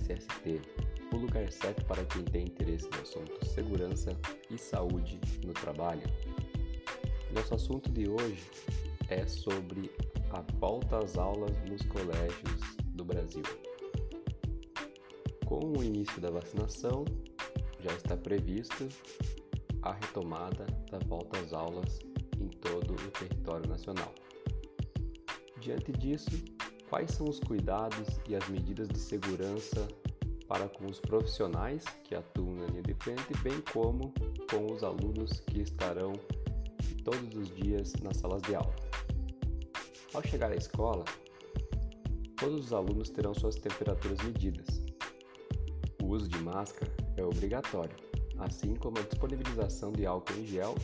ST, o lugar certo para quem tem interesse no assunto segurança e saúde no trabalho. Nosso assunto de hoje é sobre a volta às aulas nos colégios do Brasil. Com o início da vacinação, já está previsto a retomada da volta às aulas em todo o território nacional. Diante disso, quais são os cuidados e as medidas de segurança para com os profissionais que atuam na linha de frente, bem como com os alunos que estarão todos os dias nas salas de aula. Ao chegar à escola, todos os alunos terão suas temperaturas medidas. O uso de máscara é obrigatório, assim como a disponibilização de álcool em gel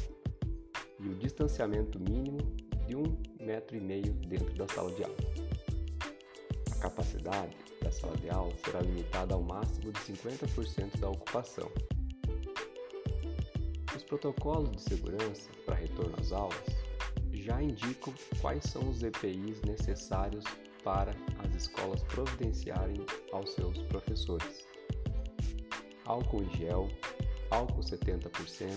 e o distanciamento mínimo de um metro e meio dentro da sala de aula. Capacidade da sala de aula será limitada ao máximo de 50% da ocupação. Os protocolos de segurança para retorno às aulas já indicam quais são os EPIs necessários para as escolas providenciarem aos seus professores. Álcool em gel, álcool 70%,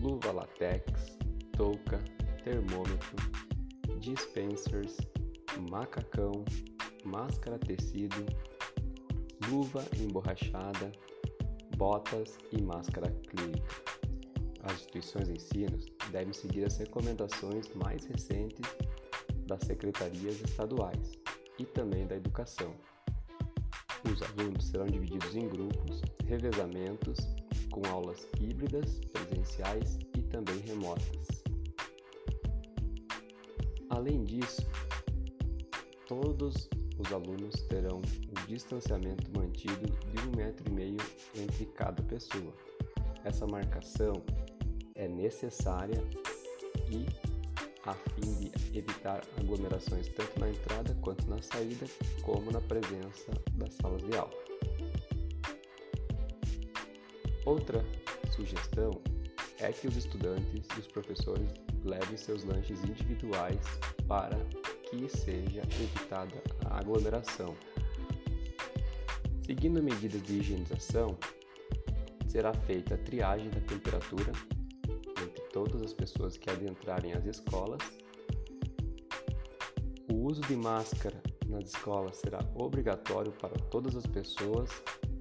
luva latex, touca, termômetro, dispensers, macacão, máscara tecido, luva emborrachada, botas e máscara clínica. As instituições de ensino devem seguir as recomendações mais recentes das secretarias estaduais e também da educação. Os alunos serão divididos em grupos, revezamentos, com aulas híbridas, presenciais e também remotas. Além disso, todos os alunos terão o distanciamento mantido de um metro e meio entre cada pessoa. Essa marcação é necessária e a fim de evitar aglomerações tanto na entrada quanto na saída, como na presença das salas de aula. Outra sugestão é que os estudantes e os professores levem seus lanches individuais para que seja evitada a aglomeração. Seguindo medidas de higienização, será feita a triagem da temperatura entre todas as pessoas que adentrarem as escolas. O uso de máscara nas escolas será obrigatório para todas as pessoas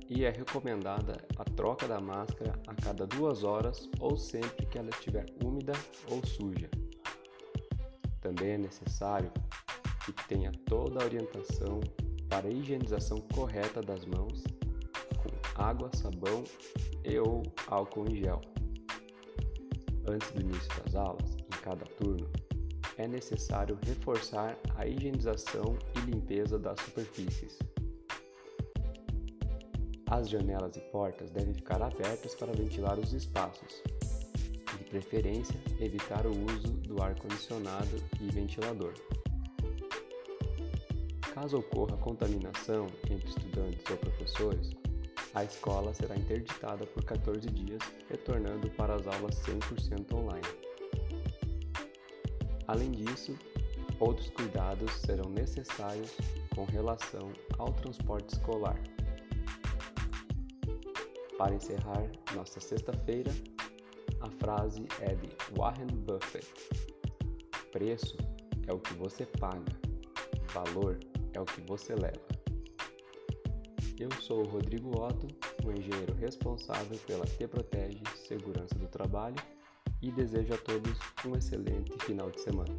e é recomendada a troca da máscara a cada duas horas ou sempre que ela estiver úmida ou suja. Também é necessário que tenha toda a orientação para a higienização correta das mãos com água, sabão e ou álcool em gel. Antes do início das aulas, em cada turno, é necessário reforçar a higienização e limpeza das superfícies. As janelas e portas devem ficar abertas para ventilar os espaços. De preferência, evitar o uso do ar-condicionado e ventilador. Caso ocorra contaminação entre estudantes ou professores, a escola será interditada por 14 dias, retornando para as aulas 100% online. Além disso, outros cuidados serão necessários com relação ao transporte escolar. Para encerrar nossa sexta-feira, a frase é de Warren Buffett: Preço é o que você paga, valor é o que você leva. Eu sou o Rodrigo Otto, o engenheiro responsável pela T Protege Segurança do Trabalho e desejo a todos um excelente final de semana.